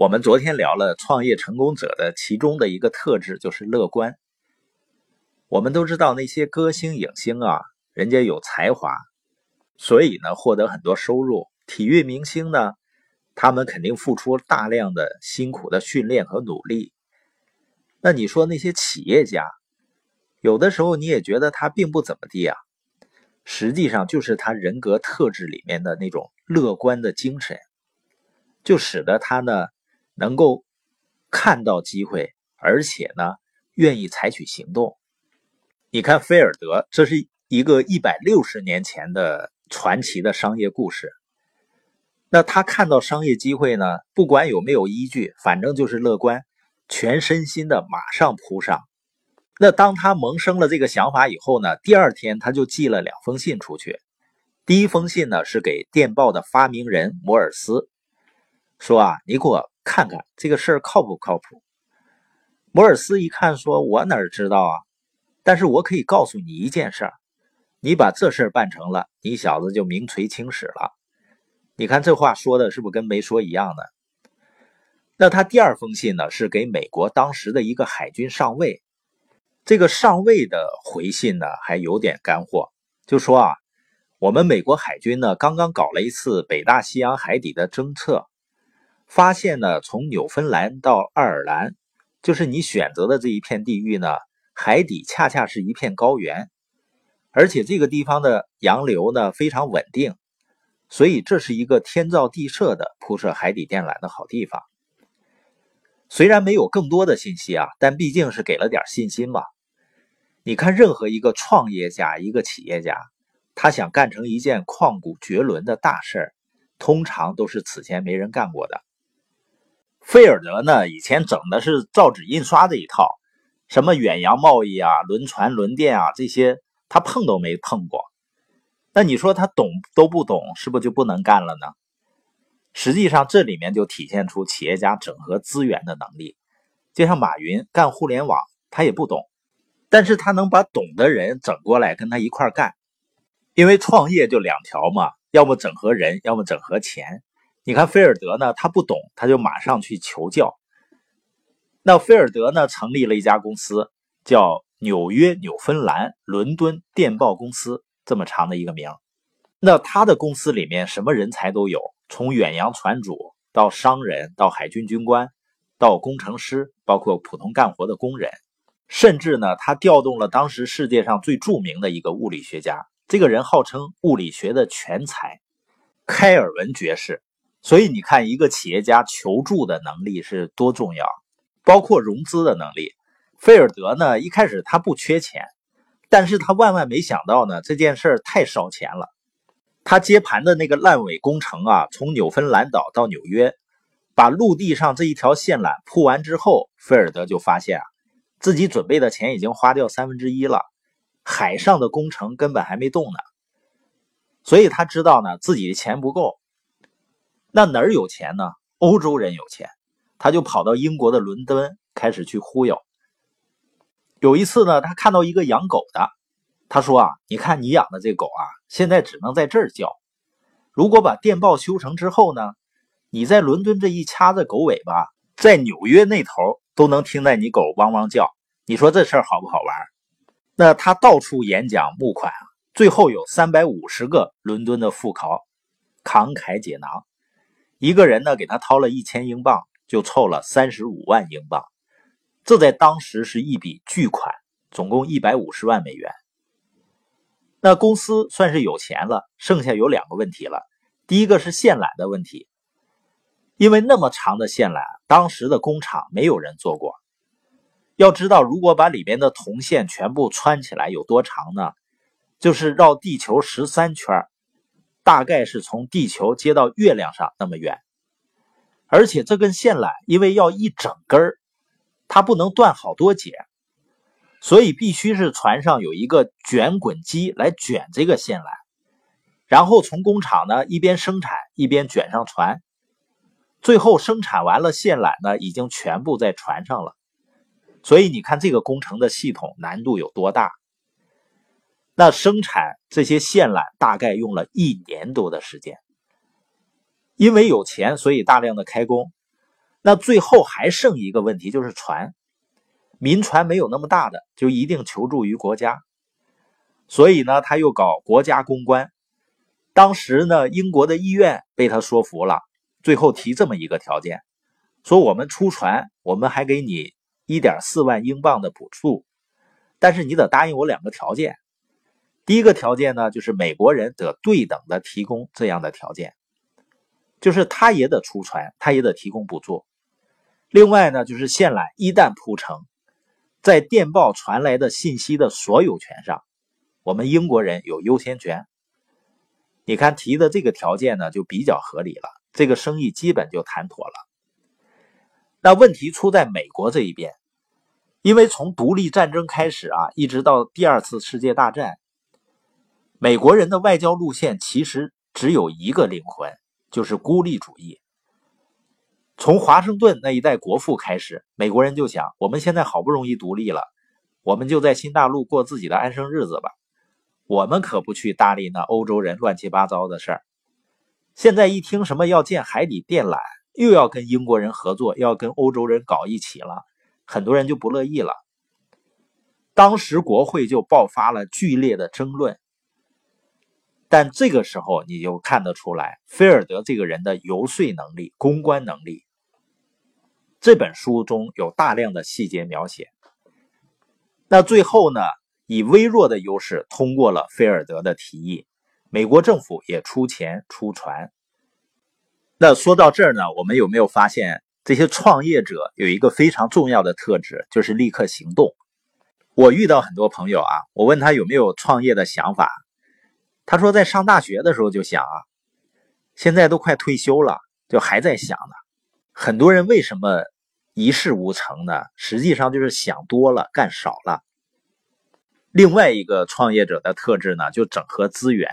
我们昨天聊了创业成功者的其中的一个特质就是乐观。我们都知道那些歌星影星啊，人家有才华，所以呢获得很多收入。体育明星呢，他们肯定付出大量的辛苦的训练和努力。那你说那些企业家，有的时候你也觉得他并不怎么地啊，实际上就是他人格特质里面的那种乐观的精神，就使得他呢能够看到机会，而且呢愿意采取行动。你看菲尔德，这是一个一百六十年前的传奇的商业故事。那他看到商业机会呢，不管有没有依据，反正就是乐观，全身心的马上扑上。那当他萌生了这个想法以后呢，第二天他就寄了两封信出去。第一封信呢是给电报的发明人摩尔斯，说啊，你给我看看这个事儿靠不靠谱？摩尔斯一看，说我哪知道啊？但是我可以告诉你一件事儿，你把这事儿办成了，你小子就名垂青史了。你看这话说的是不是跟没说一样的？那他第二封信呢，是给美国当时的一个海军上尉。这个上尉的回信呢，还有点干货，就说啊，我们美国海军呢，刚刚搞了一次北大西洋海底的侦测，发现呢，从纽芬兰到爱尔兰，就是你选择的这一片地域呢。海底恰恰是一片高原，而且这个地方的洋流呢非常稳定，所以这是一个天造地设的铺设海底电缆的好地方。虽然没有更多的信息啊，但毕竟是给了点信心嘛。你看，任何一个创业家、一个企业家，他想干成一件旷古绝伦的大事儿，通常都是此前没人干过的。菲尔德呢，以前整的是造纸印刷这一套。什么远洋贸易啊、轮船、轮电啊，这些他碰都没碰过。那你说他懂都不懂，是不是就不能干了呢？实际上，这里面就体现出企业家整合资源的能力。就像马云干互联网，他也不懂，但是他能把懂的人整过来跟他一块干。因为创业就两条嘛，要么整合人，要么整合钱。你看菲尔德呢，他不懂，他就马上去求教。那菲尔德呢，成立了一家公司，叫纽约纽芬兰伦敦电报公司，这么长的一个名。那他的公司里面什么人才都有，从远洋船主到商人，到海军军官，到工程师，包括普通干活的工人，甚至呢，他调动了当时世界上最著名的一个物理学家，这个人号称物理学的全才，开尔文爵士。所以你看，一个企业家求助的能力是多重要。包括融资的能力，菲尔德呢一开始他不缺钱，但是他万万没想到呢这件事太烧钱了。他接盘的那个烂尾工程啊，从纽芬兰岛到纽约，把陆地上这一条线缆铺完之后，菲尔德就发现啊，自己准备的钱已经花掉三分之一了，海上的工程根本还没动呢。所以他知道呢自己的钱不够，那哪儿有钱呢？欧洲人有钱。他就跑到英国的伦敦，开始去忽悠。有一次呢，他看到一个养狗的，他说：“啊，你看你养的这狗啊，现在只能在这儿叫。如果把电报修成之后呢，你在伦敦这一掐着狗尾巴，在纽约那头都能听见你狗汪汪叫。你说这事儿好不好玩？”那他到处演讲募款，最后有三百五十个伦敦的富豪慷慨解囊，一个人呢给他掏了一千英镑。就凑了三十五万英镑，这在当时是一笔巨款，总共一百五十万美元。那公司算是有钱了，剩下有两个问题了。第一个是线缆的问题，因为那么长的线缆，当时的工厂没有人做过。要知道，如果把里边的铜线全部穿起来，有多长呢？就是绕地球十三圈，大概是从地球接到月亮上那么远。而且这根线缆因为要一整根儿，它不能断好多节，所以必须是船上有一个卷滚机来卷这个线缆，然后从工厂呢一边生产一边卷上船，最后生产完了线缆呢已经全部在船上了，所以你看这个工程的系统难度有多大？那生产这些线缆大概用了一年多的时间。因为有钱，所以大量的开工。那最后还剩一个问题，就是船，民船没有那么大的，就一定求助于国家。所以呢，他又搞国家公关。当时呢，英国的议院被他说服了，最后提这么一个条件，说我们出船，我们还给你一点四万英镑的补助，但是你得答应我两个条件。第一个条件呢，就是美国人得对等的提供这样的条件，就是他也得出船，他也得提供补助。另外呢，就是线缆一旦铺成，在电报传来的信息的所有权上，我们英国人有优先权。你看提的这个条件呢，就比较合理了，这个生意基本就谈妥了。那问题出在美国这一边，因为从独立战争开始啊，一直到第二次世界大战，美国人的外交路线其实只有一个灵魂，就是孤立主义。从华盛顿那一代国父开始，美国人就想：我们现在好不容易独立了，我们就在新大陆过自己的安生日子吧。我们可不去搭理那欧洲人乱七八糟的事儿。现在一听什么要建海底电缆，又要跟英国人合作，又要跟欧洲人搞一起了，很多人就不乐意了。当时国会就爆发了剧烈的争论。但这个时候你就看得出来，菲尔德这个人的游说能力、公关能力。这本书中有大量的细节描写。那最后呢，以微弱的优势通过了菲尔德的提议，美国政府也出钱出船。那说到这儿呢，我们有没有发现这些创业者有一个非常重要的特质，就是立刻行动？我遇到很多朋友啊，我问他有没有创业的想法，他说在上大学的时候就想啊，现在都快退休了，就还在想呢。很多人为什么一事无成呢？实际上就是想多了，干少了。另外一个创业者的特质呢，就整合资源。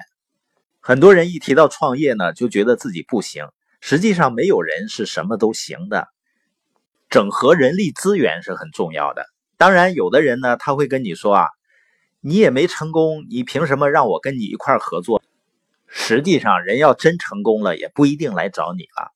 很多人一提到创业呢，就觉得自己不行。实际上，没有人是什么都行的。整合人力资源是很重要的。当然，有的人呢，他会跟你说啊，你也没成功，你凭什么让我跟你一块合作？实际上，人要真成功了，也不一定来找你了。